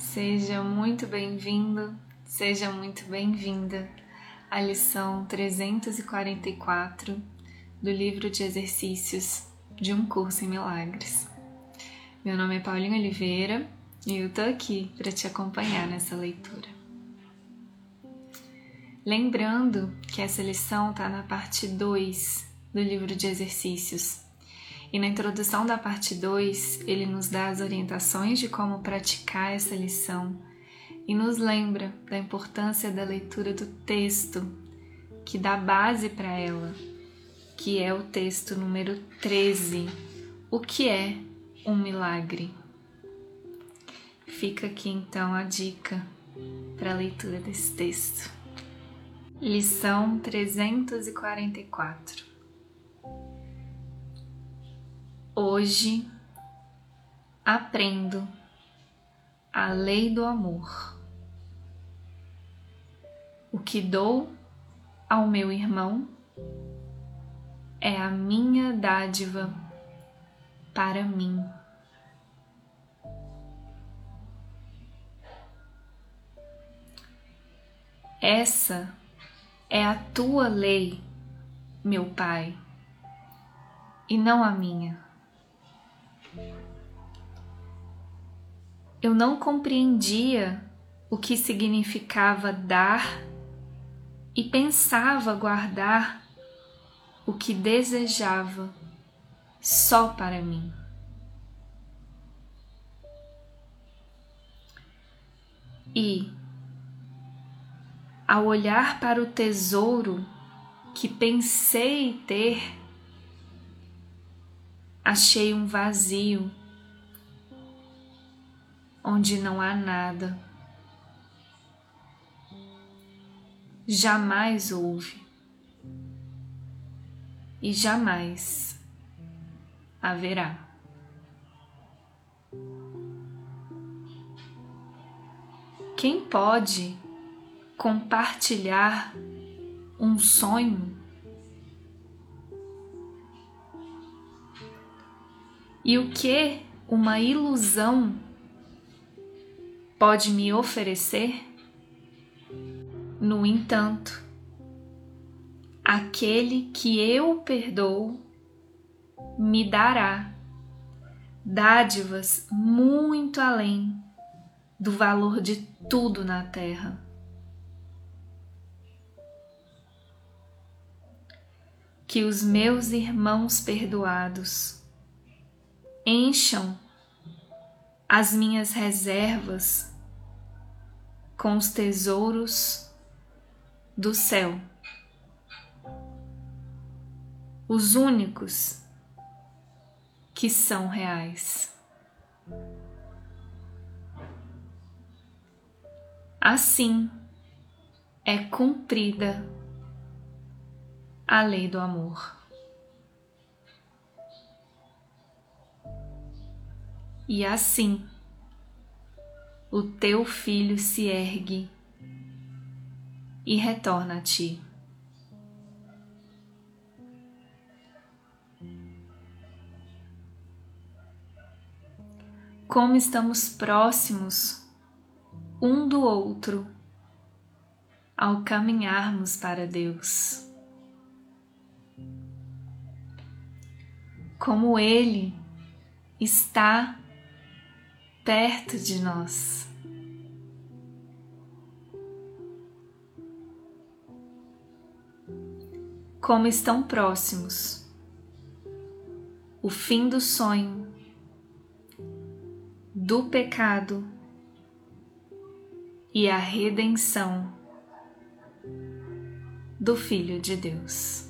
Seja muito bem-vindo, seja muito bem-vinda à lição 344 do livro de exercícios de um curso em milagres. Meu nome é Paulinho Oliveira e eu tô aqui para te acompanhar nessa leitura. Lembrando que essa lição está na parte 2 do livro de exercícios e na introdução da parte 2, ele nos dá as orientações de como praticar essa lição e nos lembra da importância da leitura do texto que dá base para ela, que é o texto número 13. O que é um milagre? Fica aqui então a dica para a leitura desse texto. Lição 344 Hoje aprendo a lei do amor. O que dou ao meu irmão é a minha dádiva para mim. Essa é a tua lei, meu Pai, e não a minha. Eu não compreendia o que significava dar e pensava guardar o que desejava só para mim. E, ao olhar para o tesouro que pensei ter, achei um vazio onde não há nada. Jamais houve e jamais haverá. Quem pode compartilhar um sonho e o que uma ilusão pode me oferecer? No entanto, aquele que eu perdoo me dará dádivas muito além do valor de tudo na terra. Que os meus irmãos perdoados encham as minhas reservas com os tesouros do céu, os únicos que são reais. Assim é cumprida a lei do amor. E assim o teu filho se ergue e retorna a ti. Como estamos próximos um do outro ao caminharmos para Deus. Como Ele está perto de nós. Como estão próximos o fim do sonho, do pecado e a redenção do Filho de Deus.